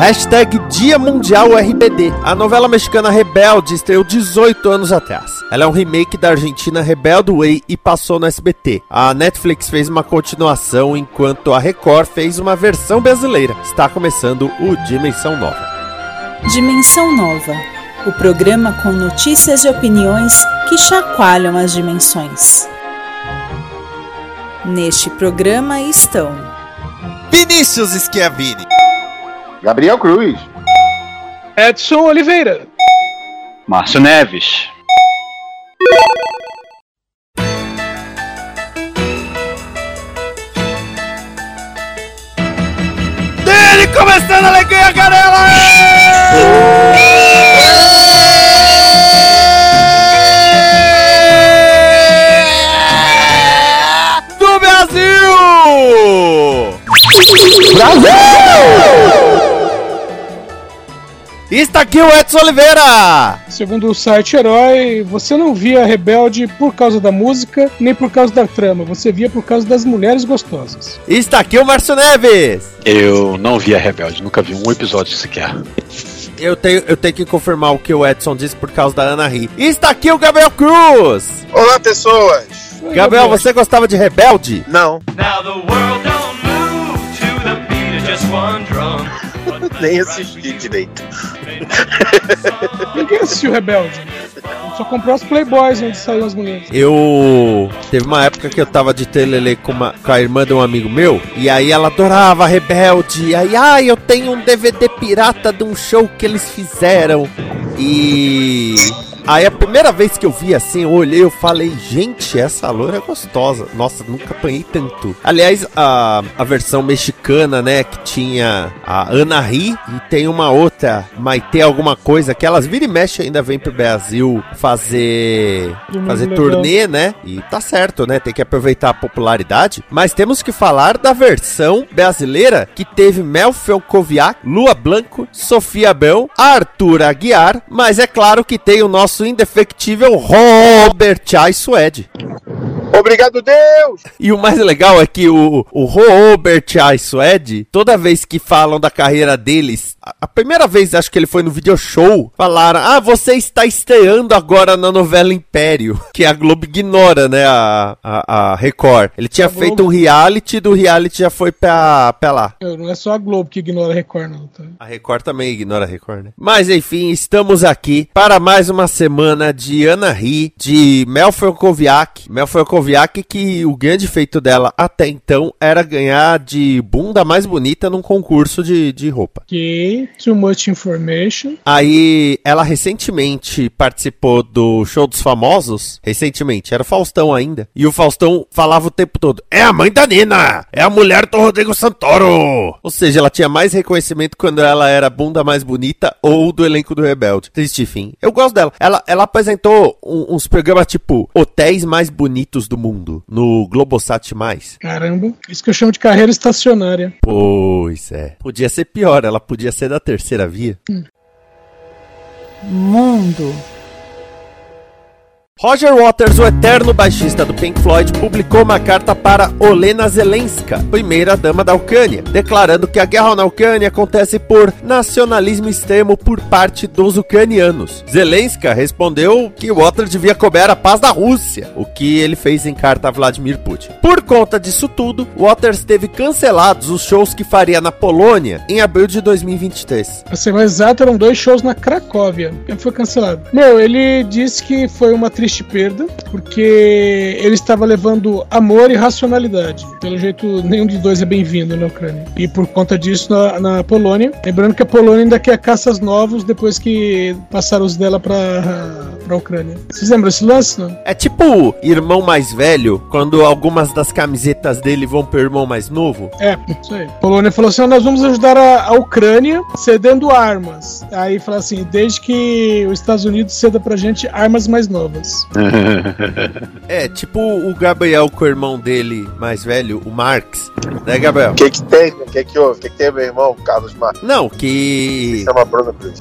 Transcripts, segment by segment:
Hashtag Dia Mundial RBD. A novela mexicana Rebelde estreou 18 anos atrás. Ela é um remake da Argentina Rebelde Way e passou no SBT. A Netflix fez uma continuação, enquanto a Record fez uma versão brasileira. Está começando o Dimensão Nova. Dimensão Nova. O programa com notícias e opiniões que chacoalham as dimensões. Neste programa estão Vinícius Schiavini. Gabriel Cruz. Edson Oliveira. Márcio Neves. Dele começando a alegria, Canela! Do Brasil! Está aqui o Edson Oliveira! Segundo o site Herói, você não via Rebelde por causa da música, nem por causa da trama. Você via por causa das mulheres gostosas. Está aqui o Márcio Neves! Eu não vi a Rebelde, nunca vi um episódio sequer. Eu tenho, eu tenho que confirmar o que o Edson disse por causa da Ana Ri. Está aqui o Gabriel Cruz! Olá, pessoas. Gabriel, você gostava de Rebelde? Não, Now the world don't move to the beat of just one drum. Nem assisti direito. Ninguém assistiu Rebelde. Só comprou as Playboys onde saíram as mulheres. Eu. Teve uma época que eu tava de telele com, uma- com a irmã de um amigo meu, e aí ela adorava Rebelde. E aí, ai, eu tenho um DVD pirata de um show que eles fizeram. E. Aí a primeira vez que eu vi assim, eu olhei eu falei, gente, essa loira é gostosa. Nossa, nunca apanhei tanto. Aliás, a, a versão mexicana, né, que tinha a Ana Ri e tem uma outra, Maite alguma coisa, que elas vira e mexe ainda vem pro Brasil fazer fazer legal. turnê, né? E tá certo, né? Tem que aproveitar a popularidade. Mas temos que falar da versão brasileira que teve Mel Felcoviac, Lua Blanco, Sofia Bel, Arthur Aguiar, mas é claro que tem o nosso indefectível Robert Chai Suede. Obrigado, Deus! E o mais legal é que o, o Robert Chai Suede, toda vez que falam da carreira deles, a, a primeira vez acho que ele foi no video show, falaram: Ah, você está estreando agora na novela Império, que a Globo ignora, né? A, a, a Record. Ele tinha A Globo- feito um reality, do reality já foi pra, pra lá. Não é só a Globo que ignora a Record, não. Tá? A Record também ignora a Record, né? Mas enfim, estamos aqui para mais uma semana de Ana Ri, de Mel Felkoviak. Mel Felkoviak, que o grande feito dela até então era ganhar de bunda mais bonita num concurso de, de roupa. Ok, too much information. Aí ela recentemente participou do Show dos Famosos. Recentemente, era o Faustão ainda. E o Faustão falava o tempo todo: É a mãe da Nina! É a mulher do Rodrigo Santoro! Ou seja, ela tinha mais reconhecimento quando ela era a bunda mais bonita ou do elenco do Rebelde. Triste fim. Eu gosto dela. Ela, ela apresentou um- uns programas tipo Hotéis Mais Bonitos do Mundo no Globosat. Caramba, isso que eu chamo de carreira estacionária. Pois é. Podia ser pior, ela podia ser da terceira via. Mundo. Roger Waters, o eterno baixista do Pink Floyd, publicou uma carta para Olena Zelenska, primeira-dama da Ucrânia, declarando que a guerra na Ucrânia acontece por nacionalismo extremo por parte dos ucranianos. Zelenska respondeu que Waters devia cobrar a paz da Rússia, o que ele fez em carta a Vladimir Putin. Por conta disso tudo, Waters teve cancelados os shows que faria na Polônia em abril de 2023. Pra ser mais exato, eram dois shows na Cracóvia. Foi cancelado. Meu, ele disse que foi uma triste perda, porque ele estava levando amor e racionalidade. Pelo jeito, nenhum dos dois é bem-vindo na Ucrânia. E por conta disso, na, na Polônia. Lembrando que a Polônia ainda quer caças novos depois que passaram os dela para pra Ucrânia. Vocês lembram desse lance, não? É tipo irmão mais velho, quando algumas das camisetas dele vão pro irmão mais novo. É, isso aí. A Polônia falou assim: "Ó, nós vamos ajudar a, a Ucrânia cedendo armas. Aí fala assim: desde que os Estados Unidos ceda pra gente armas mais novas. É, tipo o Gabriel com o irmão dele mais velho, o Marx. Né, Gabriel? O que que tem? O que que houve? O que que tem, meu irmão? Carlos Marques. Não, que. Chama Bruno Cruz.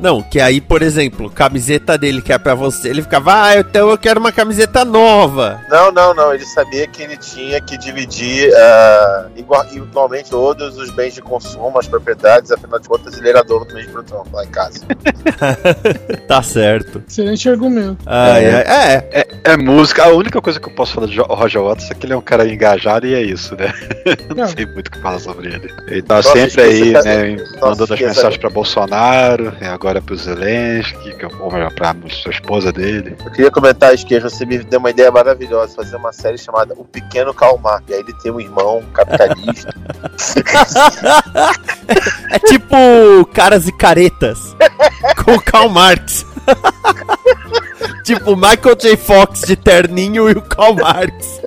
Não, que aí, por exemplo, camiseta dele que é pra você, ele ficava, ah, então eu quero uma camiseta nova. Não, não, não. Ele sabia que ele tinha que dividir ah, igual- igualmente todos os bens de consumo, as propriedades, afinal de contas, ele era dono do mês de produção lá em casa. Tá certo. Excelente argumento. Ai, ai, é, É, é música. A única coisa que eu posso falar de Roger Waters é que ele é um cara engajado e é isso, né? Não Não. sei muito o que falar sobre ele. Ele tá Nossa, sempre aí, né? Nossa, Mandando as mensagens pra Bolsonaro, e agora pro Zelensky, que é ou melhor, pra esposa dele. Eu queria comentar, Esquerda, você me deu uma ideia maravilhosa, fazer uma série chamada O Pequeno Calmar. E aí ele tem um irmão capitalista. é tipo caras e caretas com o Karl Marx. tipo Michael J. Fox de terninho e o Karl Marx.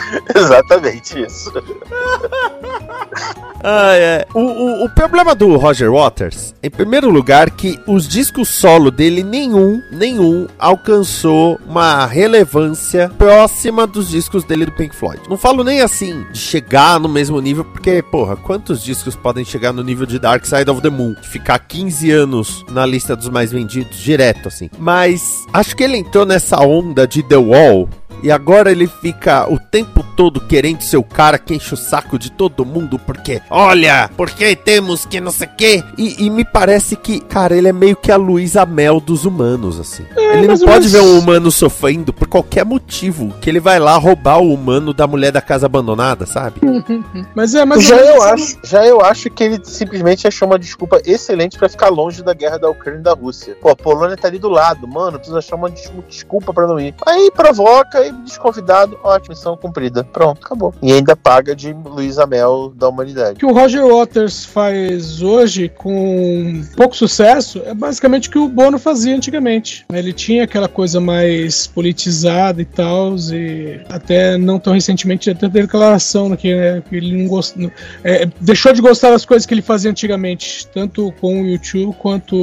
Exatamente isso. Ah, é. O, o, o problema do Roger Waters, em primeiro lugar, que os discos solo dele, nenhum, nenhum, alcançou uma relevância próxima dos discos dele do Pink Floyd. Não falo nem assim de chegar no mesmo nível, porque, porra, quantos discos podem chegar no nível de Dark Side of the Moon? Ficar 15 anos na lista dos mais vendidos direto, assim. Mas acho que ele entrou nessa onda de The Wall. E agora ele fica o tempo todo querendo ser o cara que enche o saco de todo mundo, porque, olha, porque temos que não sei o quê. E, e me parece que, cara, ele é meio que a Luísa Mel dos humanos, assim. ele não pode ver menos. um humano sofrendo por qualquer motivo, que ele vai lá roubar o humano da mulher da casa abandonada, sabe? Mas é, mas já é- eu acho, já eu acho que ele simplesmente achou uma desculpa excelente pra ficar longe da guerra da Ucrânia e da Rússia. Pô, a Polônia tá ali do lado, mano, precisa achar uma des- desculpa pra não ir. Aí provoca desconvidado, ótimo, missão cumprida. Pronto, acabou. E ainda paga de Luísa Mel da O humanidade. que o Roger Waters faz hoje com pouco sucesso é basicamente o que o Bono fazia antigamente. Ele tinha aquela coisa mais politizada e tal, e até não tão recentemente até teve declaração que, né, que ele não gost... é, deixou de gostar das coisas que ele fazia antigamente, tanto com o YouTube quanto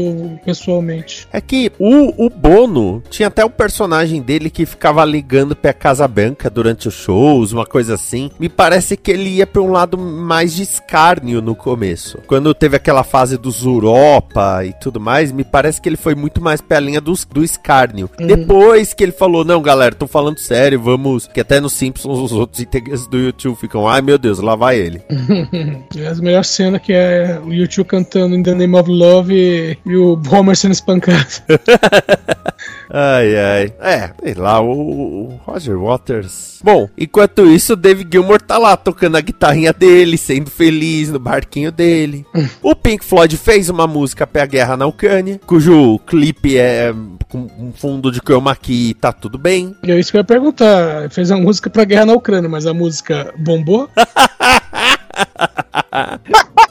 pessoalmente. É que o, o Bono tinha até o personagem dele que ficava ligando pra Casa Branca durante os shows, uma coisa assim. Me parece que ele ia pra um lado mais de escárnio no começo. Quando teve aquela fase dos Europa e tudo mais, me parece que ele foi muito mais pra linha dos, do escárnio. Depois que ele falou, não, galera, tô falando sério, vamos. Que até nos Simpsons os outros integrantes do YouTube ficam, ai meu Deus, lá vai ele. É a melhor cena que é o YouTube cantando In the Name of Love e, e o Homer sendo espancado. Ai, ai. É, sei lá, o, o Roger Waters. Bom, enquanto isso, o Dave Gilmour tá lá tocando a guitarrinha dele, sendo feliz no barquinho dele. o Pink Floyd fez uma música pra guerra na Ucrânia, cujo clipe é com um fundo de chroma key e tá tudo bem. É isso que eu ia perguntar. Fez a música pra guerra na Ucrânia, mas a música bombou?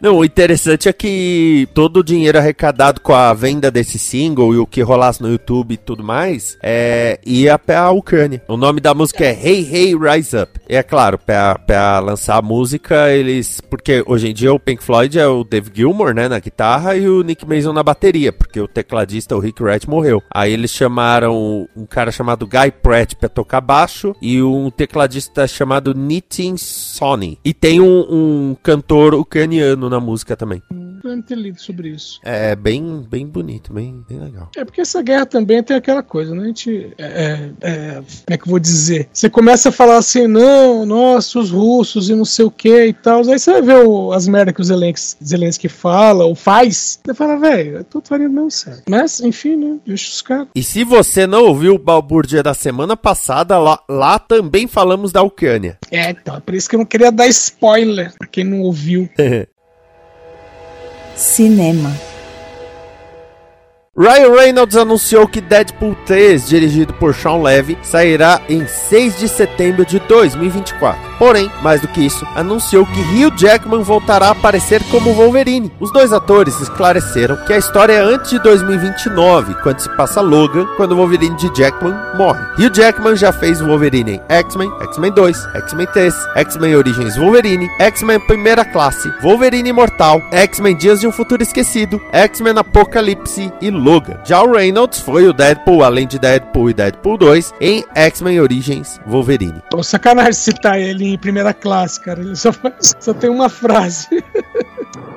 Não, o interessante é que todo o dinheiro arrecadado com a venda desse single e o que rolasse no YouTube e tudo mais, é, ia pra Ucrânia. O nome da música é Hey Hey Rise Up. E é claro, pra, pra lançar a música, eles. Porque hoje em dia o Pink Floyd é o Dave Gilmour, né, na guitarra e o Nick Mason na bateria, porque o tecladista, o Rick Wright, morreu. Aí eles chamaram um cara chamado Guy Pratt pra tocar baixo e um tecladista chamado Nitin Sony. E tem um, um cantor ucraniano na música também. Eu não ter lido sobre isso. É bem, bem bonito, bem, bem legal. É porque essa guerra também tem aquela coisa, né? A gente. É, é, é, como é que eu vou dizer? Você começa a falar assim, não, nossa, os russos e não sei o que e tal. Aí você vai ver o- as merdas que o Zelensky, Zelensky fala ou faz. Você fala, velho, é tudo farinha do mesmo certo. Mas, enfim, né? Deixa os caras. E se você não ouviu o Balbúrdia da semana passada, lá, lá também falamos da Ucrânia. É, então, é por isso que eu não queria dar spoiler pra quem não ouviu. Cinema. Ryan Reynolds anunciou que Deadpool 3, dirigido por Sean Levy, sairá em 6 de setembro de 2024. Porém, mais do que isso, anunciou que Hugh Jackman voltará a aparecer como Wolverine. Os dois atores esclareceram que a história é antes de 2029, quando se passa Logan, quando o Wolverine de Jackman morre. Hugh Jackman já fez Wolverine em X-Men, X-Men 2, X-Men 3, X-Men Origins Wolverine, X-Men Primeira Classe, Wolverine Imortal, X-Men Dias de um Futuro Esquecido, X-Men Apocalipse e Logan. Já o Reynolds foi o Deadpool, além de Deadpool e Deadpool 2, em X-Men Origins Wolverine. Pô, sacanagem citar ele em primeira classe, cara. Ele só, só tem uma frase.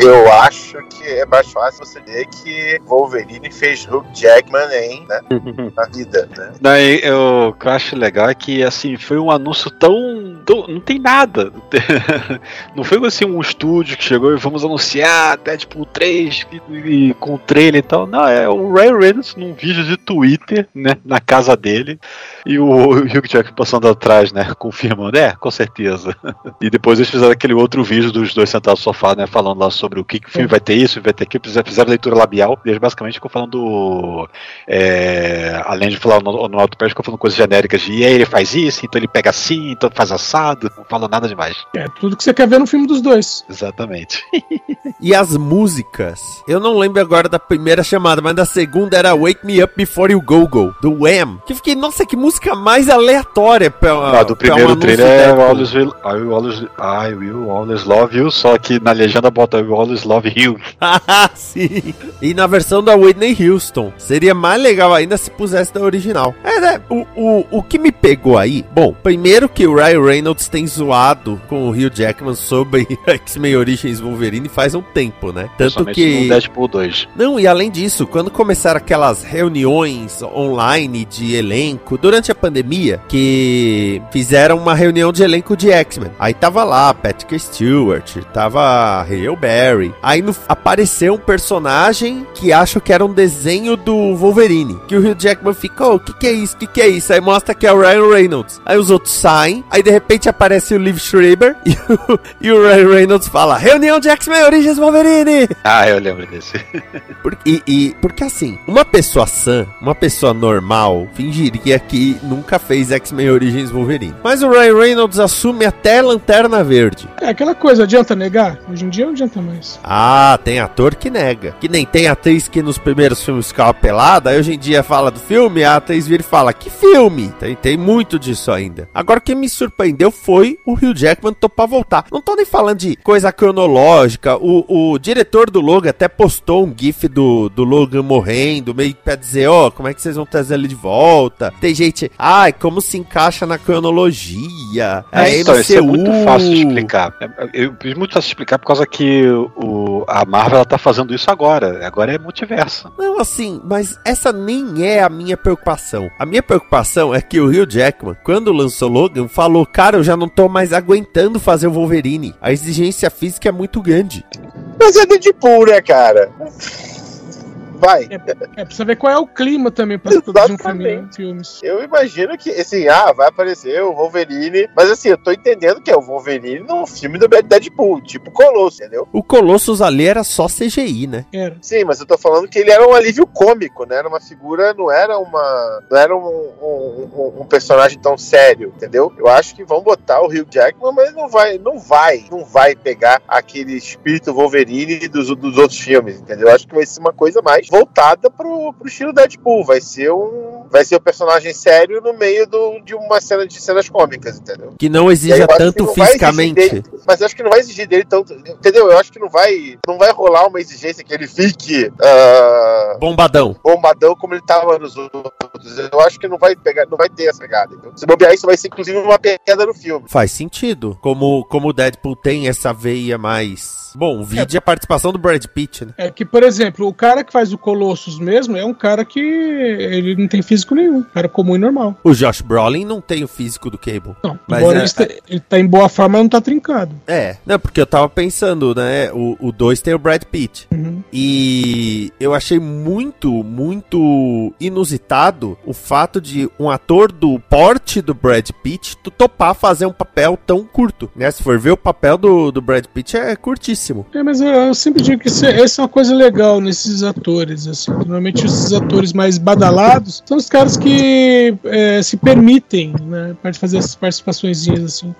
Eu acho que é mais fácil você dizer que Wolverine fez Hugh Jackman em, né, na vida, né? Daí eu, o que eu acho legal é que assim, foi um anúncio tão. Tão- não tem nada. Não foi assim um estúdio que chegou e vamos anunciar Deadpool 3 e, e com o trailer e tal. Não, é o Ray Reynolds num vídeo de Twitter, né? Na casa dele. E o Hugh Jackman passando atrás, né? Confirmando, é, com certeza. E depois eles fizeram aquele outro vídeo dos dois sentados no sofá, né? Falando lá sobre o que, que o filme vai ter isso, vai ter aquilo. Fizeram, leitura labial. E eles basicamente ficam falando. é, além de falar no, no autopé, ficam falando coisas genéricas de e aí ele faz isso, então ele pega assim, então faz assado. Não fala nada demais. É tudo que você quer ver no filme dos dois. Exatamente. E as músicas? Eu não lembro agora da primeira chamada, mas da segunda era Wake Me Up Before You Go Go, do Wham. Que eu fiquei, nossa, que música mais aleatória pra, Ah, do primeiro trailer é Deadpool. Always will, I, will always, I will always love you, só que na legenda bota I will always love you. Ah, sim. E na versão da Whitney Houston. Seria mais legal ainda se pusesse da original. É, né? O, o, o que me pegou aí? Bom, primeiro que o Ryan Reynolds tem zoado com o Hugh Jackman sobre X-Men Origins Wolverine faz um tempo, né? Tanto que. no Deadpool 2. Não, e além disso, quando começaram aquelas reuniões online de elenco durante a pandemia, que fizeram uma reunião de elenco de X-Men. Aí tava lá Patrick Stewart, tava Hale Berry. Aí no- apareceu um personagem que acho que era um desenho do Wolverine. Que o Hugh Jackman ficou, o que que é isso? O que que é isso? Aí mostra que é o Ryan Reynolds. Aí os outros saem, aí de repente aparece o Liv Schreiber e o, e o Ryan Reynolds fala: Reunião de X-Men Origins Wolverine! Ah, eu lembro desse. Por- e, e- porque assim, uma pessoa sã, uma pessoa normal, fingiria que nunca fez X-Men Origins Wolverine. Mas o Ryan Reynolds assume até Lanterna Verde. É aquela coisa, adianta negar? Hoje em dia não adianta mais. Ah, tem ator que nega. Que nem tem atriz que nos primeiros filmes ficava pelada, aí hoje em dia fala do filme, a atriz vira e fala, que filme? Tem, tem muito disso ainda. Agora, o que me surpreendeu foi o Hugh Jackman topar voltar. Não tô nem falando de coisa cronológica, o, o diretor do Logan até postou um gif do, do Logan morrendo, meio pra dizer, ó, como é que vocês vão trazer ele de volta? Tem gente, ai, como se encaixa na cronologia? É, então, isso é muito fácil de explicar. É, é, é muito fácil de explicar por causa que o, a Marvel ela tá fazendo isso agora. Agora é multiverso. Não, assim, mas essa nem é a minha preocupação. A minha preocupação é que o Hugh Jackman, quando lançou Logan, falou: Cara, eu já não tô mais aguentando fazer o Wolverine. A exigência física é muito grande. Mas é Deadpool, né, cara? Vai. É, precisa ver qual é o clima também pra produzir um filme, né? Exatamente. filmes. Eu imagino que, assim, ah, vai aparecer o Wolverine. Mas assim, eu tô entendendo que é o Wolverine num filme do Deadpool, tipo Colosso, entendeu? O Colossus ali era só CGI, né? Era. Sim, mas eu tô falando que ele era um alívio cômico, né? Era uma figura, não era uma. Não era um, um- um- um personagem tão sério, entendeu? Eu acho que vão botar o Hugh Jackman, mas não vai, não vai, não vai pegar aquele espírito Wolverine dos, dos outros filmes, entendeu? Eu acho que vai ser uma coisa mais voltada pro, pro estilo Deadpool. Vai ser um. Vai ser o personagem sério no meio do, de uma cena de cenas cômicas, entendeu? Que não exija tanto fisicamente. dele- mas eu acho que não vai exigir dele tanto. Entendeu? Eu acho que não vai, não vai rolar uma exigência que ele fique ah, Bombadão. bombadão como ele tava nos outros. Eu acho que não vai pegar, não vai ter essa pegada. Então, se bobear, isso vai ser inclusive uma perda no filme. Faz sentido. Como, como o Deadpool tem essa veia mais. Bom, vide a participação do Brad Pitt, né? É que, por exemplo, o cara que faz o Colossus mesmo é um cara que ele não tem físico nenhum. Cara comum e normal. O Josh Brolin não tem o físico do Cable. Não, Mas embora é- ele, este- ele tá em boa forma, não tá trincado. É, não, porque eu tava pensando, né? O 2 tem o Brad Pitt. Uhum. E eu achei muito, muito inusitado o fato de um ator do porte do Brad Pitt topar fazer um papel tão curto, né? Se for ver o papel do, do Brad Pitt é curtíssimo. É, mas eu, eu sempre digo que isso é, essa é uma coisa legal nesses atores, assim. Normalmente esses atores mais badalados são os caras que é, se permitem, né, fazer essas participações assim.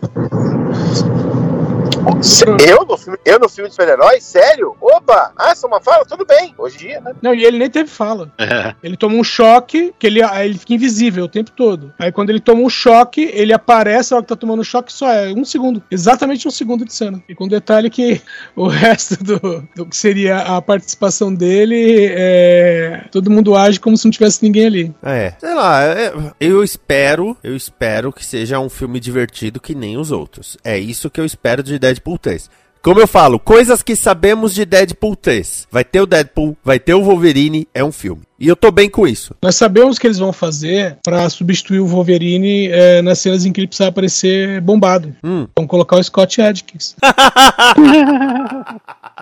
Eu no filme, eu no filme de super-herói? Sério? Opa! Ah, essa é uma fala? Tudo bem. Hoje em dia, né? Não, e ele nem teve fala. É. Ele toma um choque, que ele, aí ele fica invisível o tempo todo. Aí quando ele toma um choque, ele aparece, a hora que tá tomando choque, só é um segundo. Exatamente um segundo de cena. E com detalhe que o resto do, do que seria a participação dele, é, todo mundo age como se não tivesse ninguém ali. É, sei lá, é- eu espero, eu espero que seja um filme divertido que nem os outros. É isso que eu espero de Deadpool 3. Como eu falo, coisas que sabemos de Deadpool 3. Vai ter o Deadpool, vai ter o Wolverine, é um filme. E eu tô bem com isso. Nós sabemos o que eles vão fazer pra substituir o Wolverine é, nas cenas em que ele precisa aparecer bombado. Hum. Vão colocar o Scott Adkins.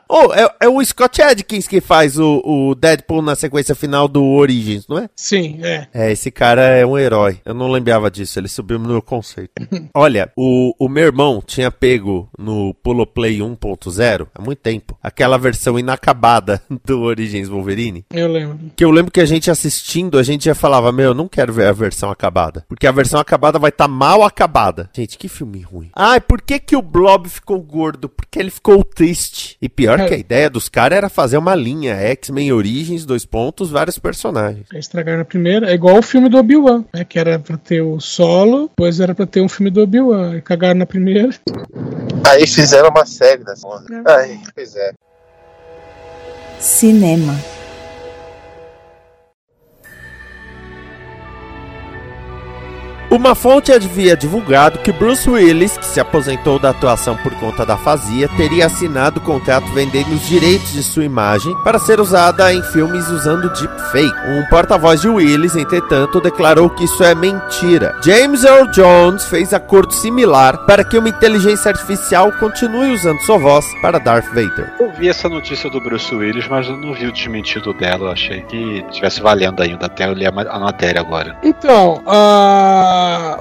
Oh, é, é o Scott Adkins que faz o, o Deadpool na sequência final do Origins, não é? Sim, é. É, esse cara é um herói. Eu não lembrava disso, ele subiu no meu conceito. Olha, o, o meu irmão tinha pego no Pulo Play 1.0 há muito tempo. Aquela versão inacabada do Origins Wolverine. Eu lembro. Que eu lembro que a gente assistindo, a gente já falava, meu, eu não quero ver a versão acabada. Porque a versão acabada vai estar mal acabada. Gente, que filme ruim. Ai, por que que o Blob ficou gordo? Porque ele ficou triste. E pior que a ideia dos caras era fazer uma linha X-Men Origins, dois pontos, vários personagens. Aí estragaram a primeira. É igual o filme do Obi-Wan, né? Que era pra ter o solo, depois era pra ter um filme do Obi-Wan. Aí cagaram na primeira. Aí fizeram uma série dessa onda. Ai, pois é. Cinema. Uma fonte havia divulgado que Bruce Willis, que se aposentou da atuação por conta da fazia, teria assinado o contrato vendendo os direitos de sua imagem para ser usada em filmes usando deepfake. Um porta-voz de Willis, entretanto, declarou que isso é mentira. James Earl Jones fez acordo similar para que uma inteligência artificial continue usando sua voz para Darth Vader. Eu vi essa notícia do Bruce Willis, mas eu não vi o desmentido dela. Eu achei que tivesse valendo ainda até eu ler a ma- a matéria agora. Então,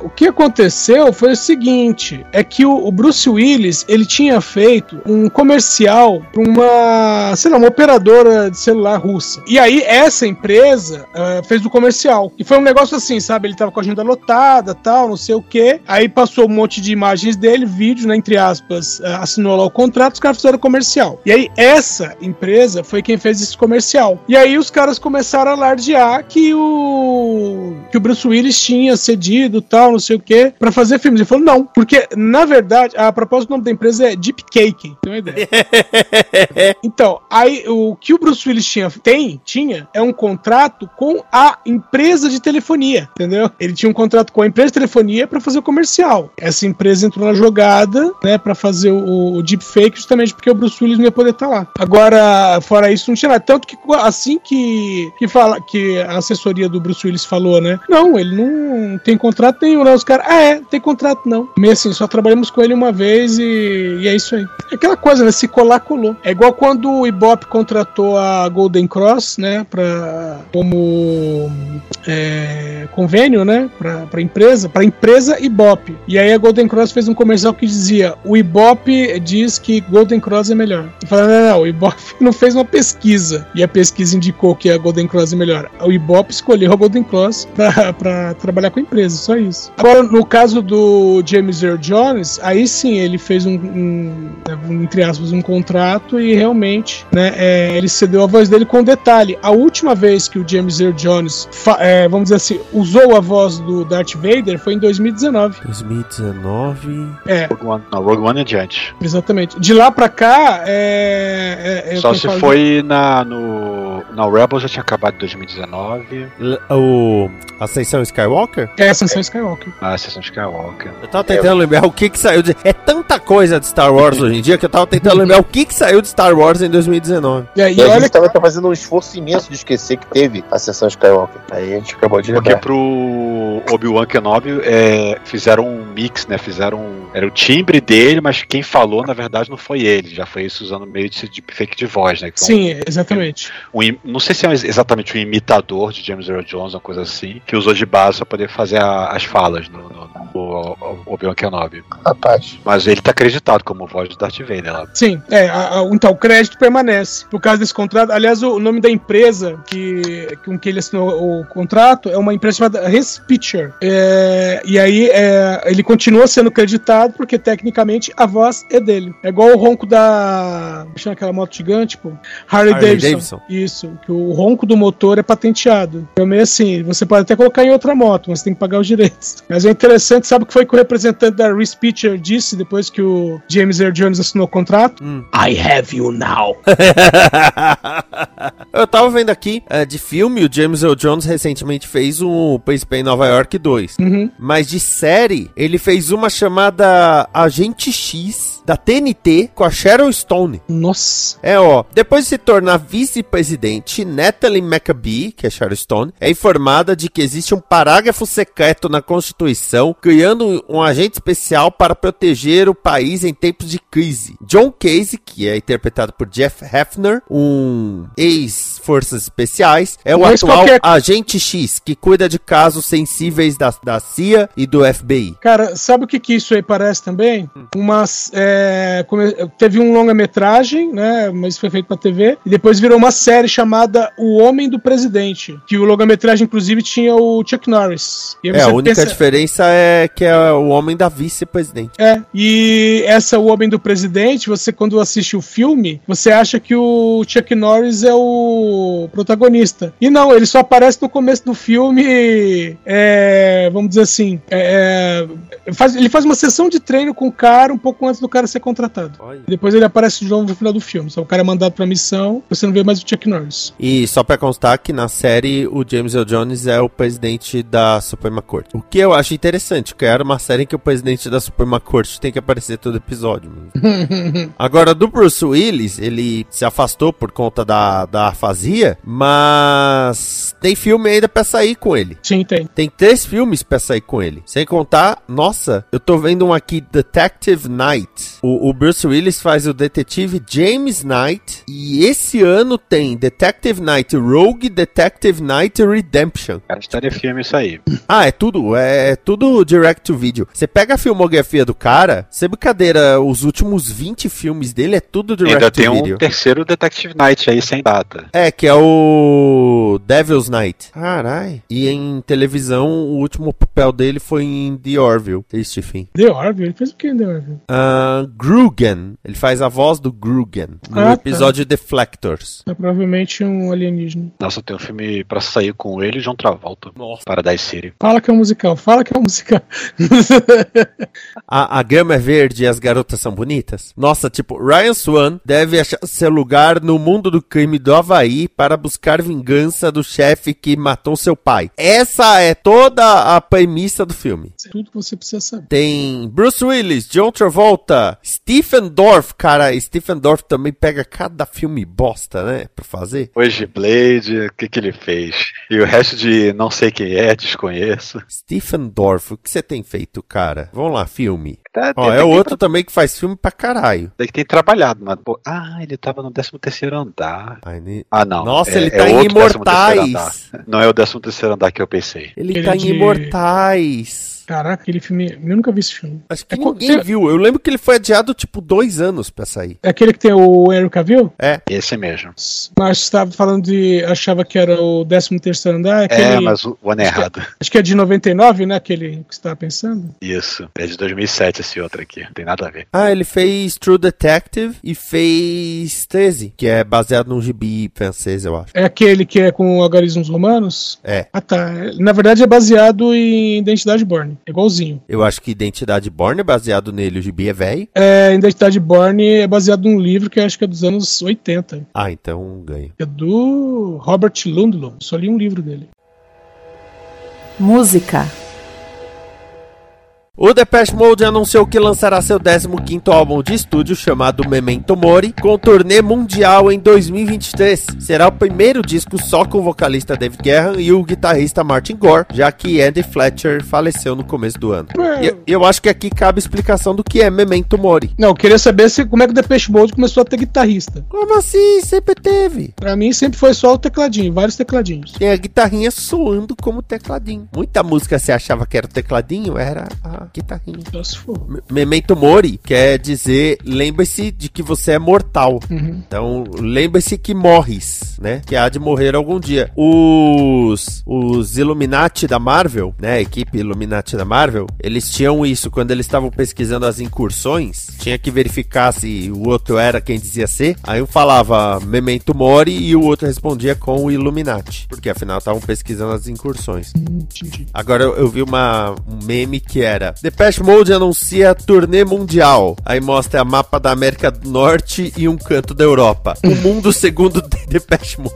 o que aconteceu foi o seguinte: é que o, o Bruce Willis ele tinha feito um comercial para uma, sei lá, uma operadora de celular russa. E aí essa empresa ah, fez o comercial. E foi um negócio assim, sabe? Ele tava com a agenda lotada, tal, não sei o quê. Aí passou um monte de imagens dele, vídeo, né, entre aspas, ah, assinou lá o contrato, os caras fizeram o comercial. E aí essa empresa foi quem fez esse comercial. E aí os caras começaram a alardear que o que o Bruce Willis tinha cedido, tal, não sei o que, pra fazer filmes. Ele falou, não, porque na verdade, a propósito, o nome da empresa é Deep Cake. Tem uma ideia? Então, aí o que o Bruce Willis tinha, tem, tinha, é um contrato com a empresa de telefonia, entendeu? Ele tinha um contrato com a empresa de telefonia pra fazer o comercial. Essa empresa entrou na jogada, né, pra fazer o, o deepfake justamente porque o Bruce Willis não ia poder estar lá. Agora, fora isso, não tinha nada. Tanto que assim que, que fala que a assessoria do Bruce Willis falou, né? Não, ele não tem contrato nenhum, né? Os caras, ah, é, tem contrato não. Meio assim, só trabalhamos com ele uma vez e, e é isso aí. É aquela coisa, né? Se colar, colou. É igual quando o Ibope contratou a Golden Cross, né? Pra, como é, convênio, né? Pra, pra empresa, pra empresa Ibope. E aí a Golden Cross fez um comercial que dizia: o Ibope diz que Golden Cross é melhor. E falaram, não, não, o Ibope não fez uma pesquisa. E a pesquisa indicou que a Golden Cross é melhor. O Ibope escolheu a Golden Cross pra, pra trabalhar com a empresa, só isso. Agora, no caso do James Earl Jones, aí sim ele fez um, um, entre aspas, um contrato e realmente, né, é, ele cedeu a voz dele com detalhe. A última vez que o James Earl Jones, é, vamos dizer assim, usou a voz do Darth Vader foi em 2019. 2019. É, Rogue One, não, Rogue One adiante. exatamente. De lá pra cá, é. é- é Só se foi na, no, na Rebels, já tinha acabado em 2019, L- O Ascensão Skywalker? É Ascensão Skywalker. a sessão Skywalker. Eu tava tentando lembrar o que que saiu de... É tanta coisa de Star Wars hoje em dia que eu tava tentando lembrar o que, que saiu de Star Wars em 2019. E aí, E a olha gente tava tá fazendo um esforço imenso de esquecer que teve a sessão Skywalker. Aí a gente acabou de Porque lembrar. pro Obi-Wan Kenobi é, fizeram um mix, né? Fizeram. um- Era o timbre dele, mas quem falou, na verdade, não foi ele. Já foi isso usando meio de deepfake de voz, né? Então, Sim, exatamente. um im- não sei se é exatamente um imitador de James Earl Jones, uma coisa assim, que usou de base pra poder fazer a- as falas no, no, no Obi-Wan Kenobi. Rapaz. Mas ele tá acreditado como voz de Darth Vader lá. Sim, é, a- a- então o crédito permanece por causa desse contrato. Aliás, o nome da empresa que, com que ele assinou o contrato é uma empresa chamada Respitcher. É, e aí é, ele continua sendo creditado porque tecnicamente a voz é dele. É igual o ronco da. Chama aquela moto gigante, pô. Harley, Harley Davidson. Davidson. Isso, que o ronco do motor é patenteado. É meio assim, você pode até colocar em outra moto, mas tem que pagar os direitos. Mas é interessante, sabe o que foi que o representante da Respitcher disse depois que o James Earl Jones assinou o contrato? I have you now. eu tava vendo aqui é, de filme, o James Earl Jones recentemente fez um Príncipe em Nova York 2. Uhum. Mas de série, ele fez uma chamada Agente X da TNT com a Sharon Stone. Nossa. É, ó. Depois de se tornar vice-presidente, Natalie McAbee, que é Sharon Stone, é informada de que existe um parágrafo secreto na Constituição criando um agente especial para proteger o país em tempos de crise. John Casey, que é interpretado por Jeff Hefner, um ex-forças especiais, é o ex atual qualquer- agente X, que cuida de casos sensíveis da, da CIA e do FBI. Cara, sabe o que, que isso aí parece também? Umas, é, teve um longa-metragem, né? Mas foi feito pra TV. E depois virou uma série chamada O Homem do Presidente. Que o longa-metragem, inclusive, tinha o Chuck Norris. E É, você única pensa- diferença é que é o homem da vice-presidente. É, e essa O Homem do Presidente, você quando assiste o filme, você acha que o Chuck Norris é o protagonista. E não, ele só aparece no começo do filme, é, vamos dizer assim, é, é, faz- ele faz uma sessão de treino com o cara um pouco antes do cara ser contratado. Depois ele aparece de novo no final do filme. Só o cara é mandado pra missão, você não vê mais o Chuck Norris. E só pra constar que na série o James Earl Jones é o presidente da Suprema Corte. O que eu acho interessante, que era uma série em que o presidente da Suprema Corte tem que aparecer todo episódio. Agora, do Bruce Willis, ele se afastou por conta da, da afasia, mas tem filme ainda pra sair com ele. Sim, tem. Tem três filmes pra sair com ele. Sem contar, nossa, eu tô vendo um aqui, Detective Knight. O, o Bruce Willis faz o detetive James Knight. E esse ano tem Detective Knight Rogue, Detective Knight Redemption. Cara, estaria filme isso aí. Ah, é tudo, é, é tudo direct to video. Você pega a filmografia do cara, sem brincadeira, os últimos 20 filmes dele é tudo direct Ainda to tem um video. terceiro Detective Knight aí sem data. É, que é o Devil's Night. Carai. E em televisão, o último papel dele foi em The Orville. Triste fim. The Orville, ele fez o que em The Orville? Grugan. Ele faz a voz do Grugan. No Ah, tá. episódio Deflectors. É provavelmente um alienígena. Nossa, tem um filme pra sair com ele e John Travolta. Nossa. Paradise City. Fala que é um musical, fala que é um musical. A, a grama é verde e as garotas são bonitas? Nossa, tipo, Ryan Swan deve achar seu lugar no mundo do crime do Havaí para buscar vingança do chefe que matou seu pai. Essa é toda a premissa do filme. Tudo que você precisa saber. Tem Bruce Willis, John Travolta, Stephen Dorff. Cara, Stephen Dorff também pega cada filme bosta, né? Pra fazer. Hoje Blade, o que, que ele fez? E o resto de não sei quem é, desconheço. Stephen Dorff, o que você tem feito, cara? Vamos lá, filme. Tá, Ó, tem- é tem- outro também que faz filme pra caralho. Tem que tem trabalhado, mas. pô, ah, ele tava no 13 terceiro andar. Ai, Ah, não. Nossa, é- ele é tá em outro 13º Imortais. Não é o 13 terceiro andar que eu pensei. Ele, Ele tá é em de- Imortais. Caraca, aquele filme. Eu nunca vi esse filme. Acho que É ninguém tem- viu. Eu lembro que ele foi adiado, tipo, dois anos pra sair. É aquele que tem o Henry Cavill? Esse mesmo. Mas você estava falando de. Achava que era o 13 terceiro andar? É, Aquele, mas o, ano é errado. Acho que é de 99, né? Aquele que você estava pensando. Isso. É de 2007 esse outro aqui. Não tem nada a ver. Ah, ele fez True Detective e fez 13, que é baseado num gibi francês, eu acho. É aquele que é com algarismos romanos? É. Ah, tá. Na verdade é baseado em Identidade Borne. É igualzinho. Eu acho que Identidade Born é baseado nele, o gibi é velho. É, Identidade Borne é baseado num livro que eu acho que é dos anos 80. Ah, então ganha. É do Robert Lundlow. Só li um livro dele. Música. O Depeche Mode anunciou que lançará seu 15º álbum de estúdio chamado Memento Mori, com turnê mundial em 2023. Será o primeiro disco só com o vocalista David Guerra e o guitarrista Martin Gore, já que Andy Fletcher faleceu no começo do ano. E eu, eu acho que aqui cabe a explicação do que é Memento Mori. Não, eu queria saber se, como é que o Depeche Mode começou a ter guitarrista. Como assim? Sempre teve. Pra mim sempre foi só o tecladinho, vários tecladinhos. Tem a guitarrinha soando como tecladinho. Muita música você achava que era o tecladinho, era a guitarrinha. Só se for. Me- Memento Mori quer dizer lembre-se de que você é mortal. Uhum. Então, lembre-se que morres, né? Que há de morrer algum dia. Os os Illuminati da Marvel, né? A equipe Illuminati da Marvel, eles tinham isso quando eles estavam pesquisando as incursões, tinha que verificar se o outro era quem dizia ser. Aí um falava Memento Mori e o outro respondia com o Illuminati, porque afinal estavam pesquisando as incursões. Agora eu, eu vi uma, um meme que era Depeche Mode anuncia turnê mundial. Aí mostra a mapa da América do Norte e um canto da Europa. O mundo segundo De- Depeche Mode.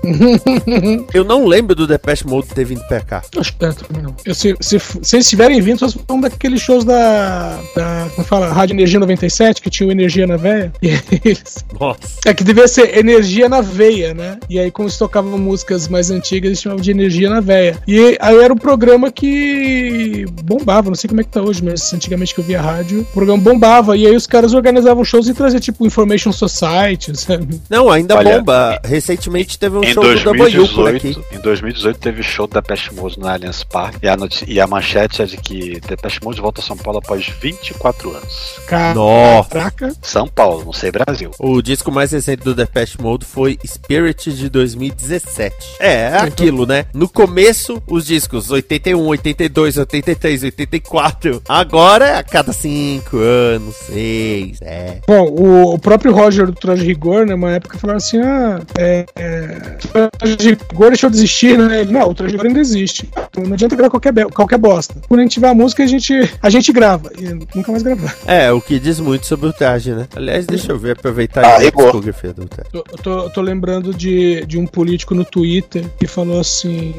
eu não lembro do Depeche Mode ter vindo pra cá. Acho que também não. Eu, se, se, se eles tiverem vindo, só um daqueles shows da, da. Como fala? Rádio Energia 97, que tinha o Energia na Veia. E eles. Nossa. É que devia ser Energia na Veia, né? E aí, como eles tocavam músicas mais antigas, eles chamavam de Energia na Veia. E aí era um programa que bombava, não sei como é que tá hoje, mas antigamente que eu via rádio, o programa bombava. E aí os caras organizavam shows e traziam tipo Information Society, sabe? Não, ainda Olha, bomba. Recentemente teve um Em show do Double U por aqui. 2018, em 2018 teve show da Depeche Mode no Allianz Parque e a, e a manchete é de que Depeche Mode volta a São Paulo após 24 anos. Nossa. Caraca. São Paulo, não sei Brasil. O disco mais recente do Depeche Mode foi Spirit de 2017. É, é aquilo, né? No começo, os discos 81, 82, 83, 84. Agora é a cada 5 anos, 6, é. Bom, o, o próprio Roger do Traje Rigor, né, uma época falava assim, ah, é, é, Traje Rigor deixou de existir, né? Ele, não, o Traje Rigor ainda existe. Não adianta gravar qualquer, qualquer bosta. Quando a gente tiver a música, a gente, a gente grava. E nunca mais gravar. É, o que diz muito sobre o traje, né? Aliás, deixa eu ver, aproveitar Ah, a rigor. discografia do traje. Eu, eu tô, eu tô lembrando de, de um político no Twitter que falou assim,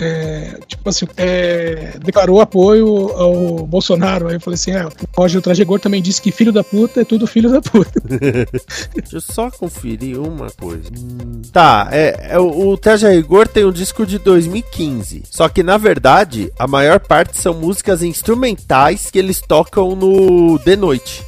é, tipo assim, é, declarou apoio ao Bolsonaro. Aí eu falei assim, é, o Roger do Traje Rigor também disse que filho da puta é tudo filho da puta. Deixa eu só conferir uma coisa. Hum, tá, é, é o, o Traje a Rigor tem um disco de 2015. Só que, na verdade, a maior parte são músicas instrumentais que eles tocam no The Noite.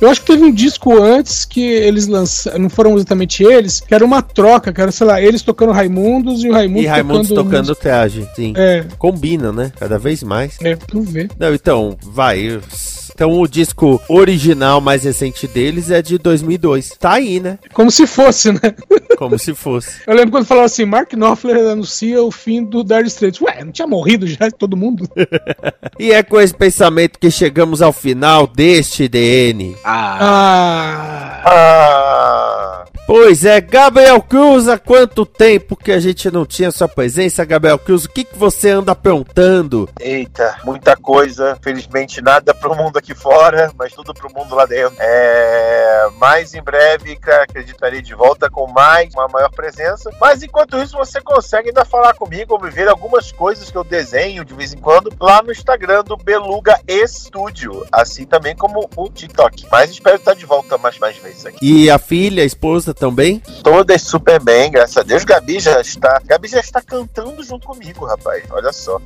Eu acho que teve um disco antes que eles lançaram, não foram exatamente eles, que era uma troca, que era, sei lá, eles tocando Raimundos e o Raimundo E Raimundos tocando. tocando traje, sim. É, Combina, né? Cada vez mais. é, vamos ver. Não, então, vai. Então o disco original mais recente deles é de 2002. Tá aí, né? Como se fosse, né? Como se fosse. Eu lembro quando falava assim, Mark Knopfler anuncia o fim do Dire Straits. Ué, não tinha morrido já todo mundo? E é com esse pensamento que chegamos ao final deste DN. Ah, Ah, Ah, Pois é, Gabriel Cruz, há quanto tempo que a gente não tinha sua presença, Gabriel Cruz? O que, que você anda aprontando? eita, muita coisa. Felizmente nada pro mundo aqui fora, mas tudo pro mundo lá dentro. É, mais em breve, cara, acreditarei de volta com mais, uma maior presença. Mas enquanto isso, você consegue ainda falar comigo ou me ver algumas coisas que eu desenho de vez em quando lá no Instagram do Beluga Studio, assim também como o TikTok. Mas espero estar de volta mais, mais vezes aqui. E a filha, a esposa também? Todas super bem, graças a Deus. Gabi já está. Gabi já está cantando junto comigo, rapaz. Olha só.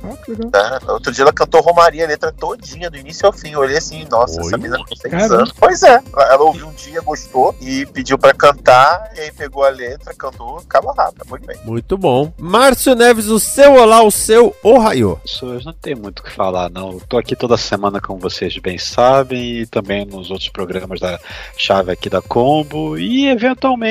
ah. Tá? Outro dia ela cantou Romaria, a letra todinha, do início ao fim. Eu olhei assim, nossa, Oi. essa menina com seis Caramba. anos. Pois é, ela ouviu um dia, gostou e pediu pra cantar, e aí pegou a letra, cantou, acabou rápido, muito bem. Muito bom. Márcio Neves, o seu olá, o seu ohaiô. pessoas não tem muito o que falar, não. Eu tô aqui toda semana, como vocês bem sabem, e também nos outros programas da chave aqui da Combo. E eventualmente,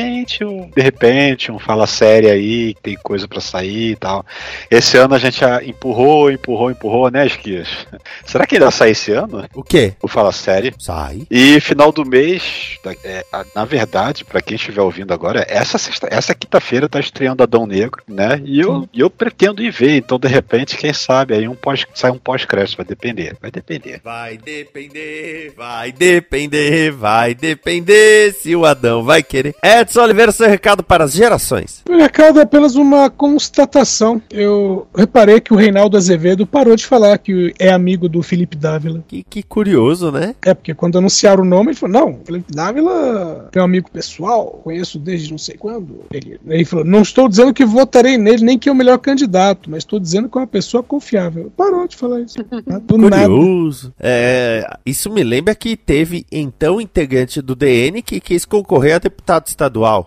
um, de repente, um fala série aí, que tem coisa pra sair e tal. Esse ano a gente já empurrou, empurrou, empurrou, né, Esquias? Será que ainda sai esse ano? O quê? O Fala Série. Sai. E final do mês, é, na verdade, pra quem estiver ouvindo agora, essa sexta, essa quinta-feira tá estreando Adão Negro, né? E eu, eu pretendo ir ver, então de repente, quem sabe aí um pós, sai um pós-crédito, vai depender, vai depender. Vai depender, vai depender, vai depender se o Adão vai querer. Edson Oliveira, seu recado para as gerações. O recado é apenas uma constatação. Eu reparei que o Reinaldo Azevedo parou de falar que é amigo do Felipe Dávila. Que, que curioso, né? É, porque quando anunciaram o nome, ele falou: Não, Felipe Dávila é um amigo pessoal, conheço desde não sei quando. Ele, ele falou: Não estou dizendo que votarei nele, nem que é o melhor candidato, mas estou dizendo que é uma pessoa confiável. Parou de falar isso. Tá? Do nada. Curioso. É, isso me lembra que teve então integrante do DN que quis concorrer a deputado estadual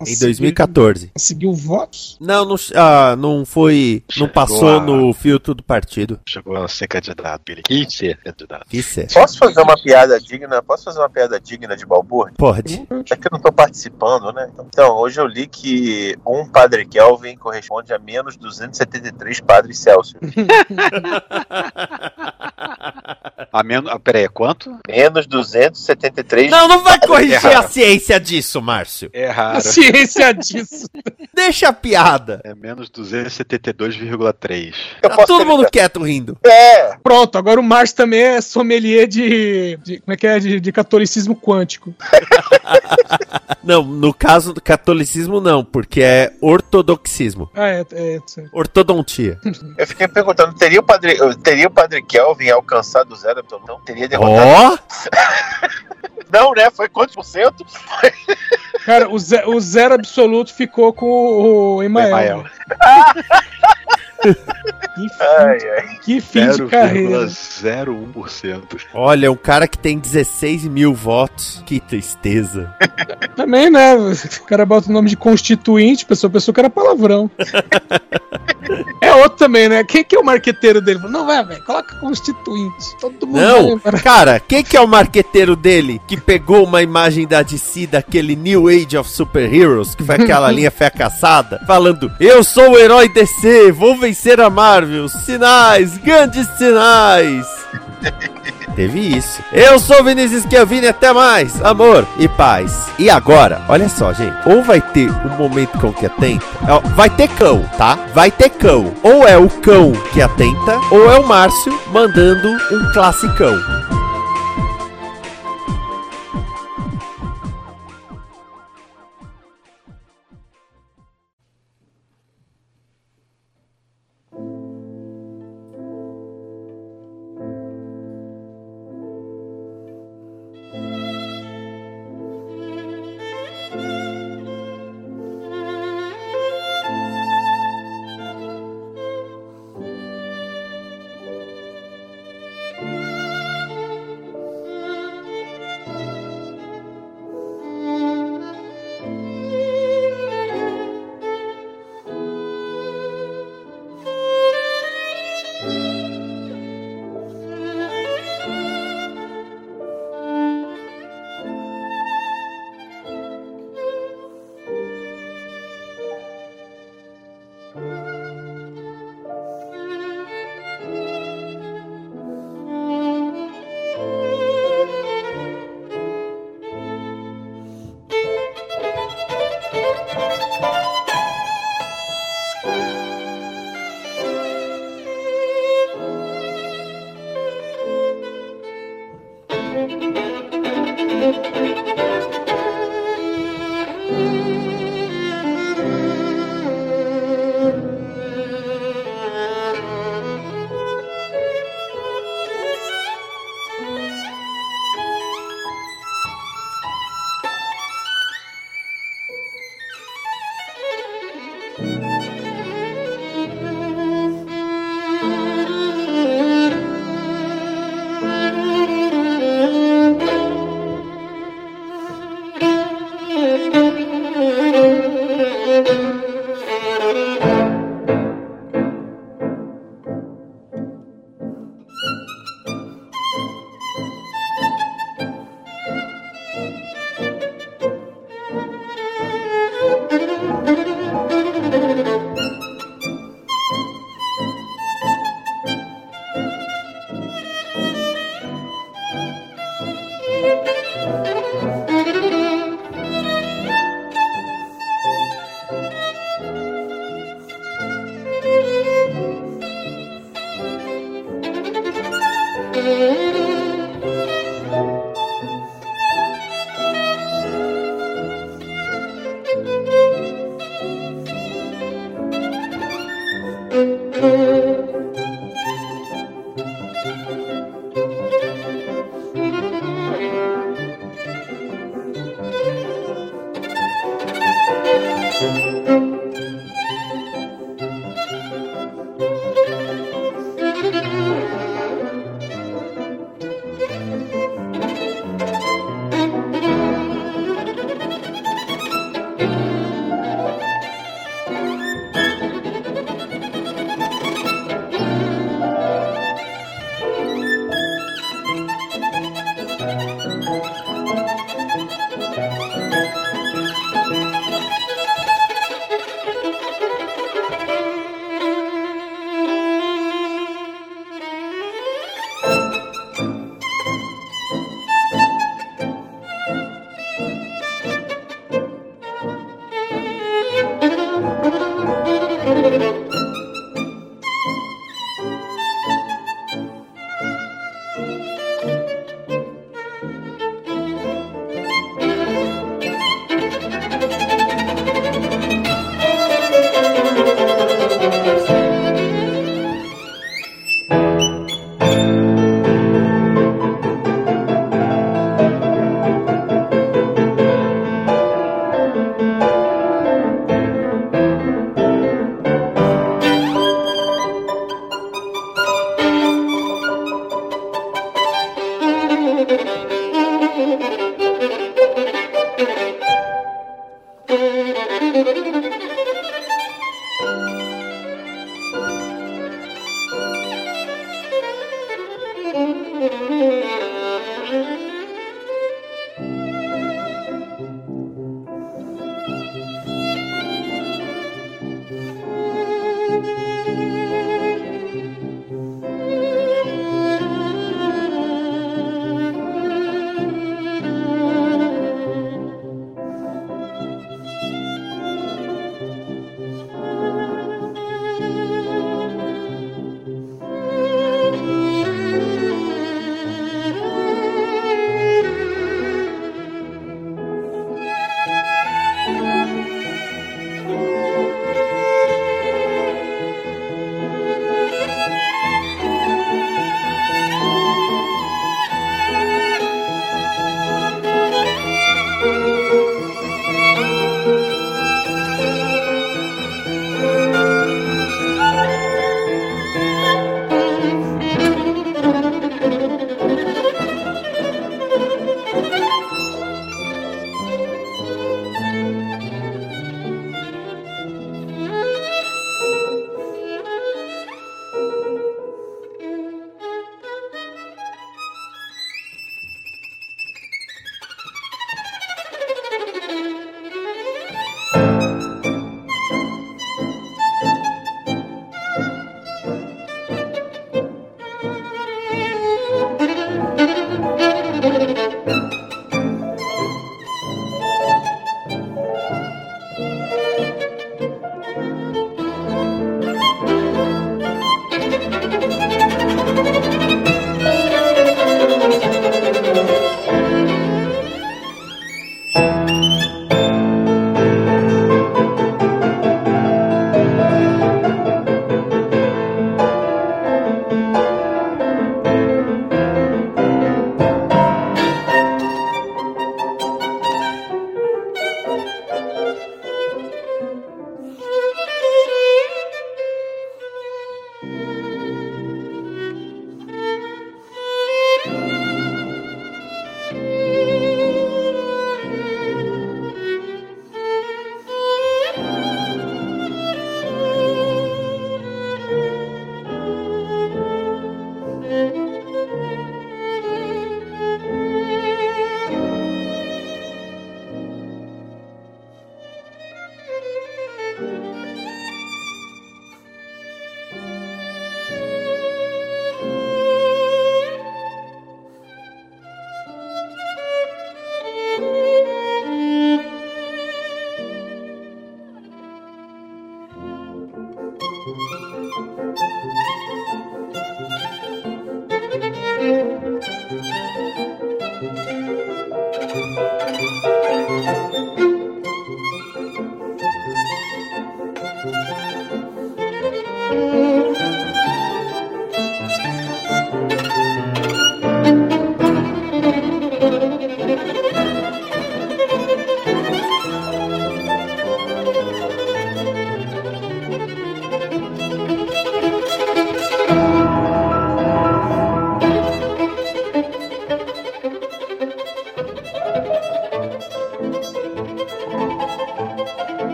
em Nossa, 2014. Conseguiu votos? Não, não, ah, não foi. Não Chegou passou a- no filtro do partido. Chegou a ser candidato. Ele quis ser candidato. Isso é. Posso fazer uma piada digna? Posso fazer uma piada digna de Balbúrdia? Pode. É que eu não tô participando, né? Então, hoje eu li que um padre Kelvin corresponde a menos 273 padres Celsius. A menos. Ah, peraí, quanto? Menos 273. Não, não vai corrigir Errado. a ciência disso, Márcio. É A raro. ciência disso. Deixa a piada. É menos 272,3. Eu Tá posso todo mundo quieto rindo. É, Pronto, agora o Márcio também é sommelier de. de- como é que é? De, de catolicismo quântico. Não, no caso do catolicismo não, porque é ortodoxismo. Ah, é, é, certo. Ortodontia. eu fiquei perguntando, teria o padre, teria o padre Kelvin alcançado o zero Não, teria derrotado. Ó, Não, né? Foi quantos por cento? Cara, o, ze- o zero absoluto ficou com o, o Emael. Emael. Que fim, Ai, ai. que fim de carreira. 0,01%. olha, um cara que tem 16 mil votos. Que tristeza. Também, né? O cara bota o nome de constituinte, pessoa pensou que era palavrão. É outro também, né? Quem que é o marqueteiro dele? Não, vai, velho, coloca constituinte. Todo mundo Não, lembrar. cara, quem que é o marqueteiro dele que pegou uma imagem da DC daquele New Age of Super Heroes, que foi aquela linha fracassada, falando: Eu sou o herói DC, vou vencer a Marvel, sinais, grandes sinais. Teve isso. Eu sou Vinícius Chiavini, até mais, amor e paz. E agora, olha só, gente, ou vai ter um momento cão que atenta, vai ter cão, tá? Vai ter cão. Ou é o cão que atenta, ou é o Márcio mandando um classicão.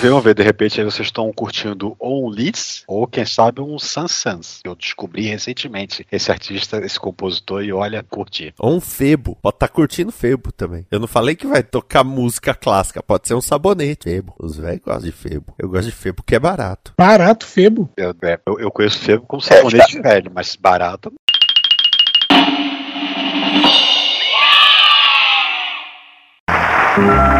Vamos ver, vamos ver. De repente aí vocês estão curtindo ou um Leeds ou quem sabe um Sansans. Eu descobri recentemente esse artista, esse compositor e olha, curti. Ou um Febo. Pode estar curtindo Febo também. Eu não falei que vai tocar música clássica. Pode ser um sabonete. Febo. Os velhos gostam de Febo. Eu gosto de Febo porque é barato. Barato, Febo. Eu, é, eu, eu conheço Febo como sabonete velho, mas barato. paz,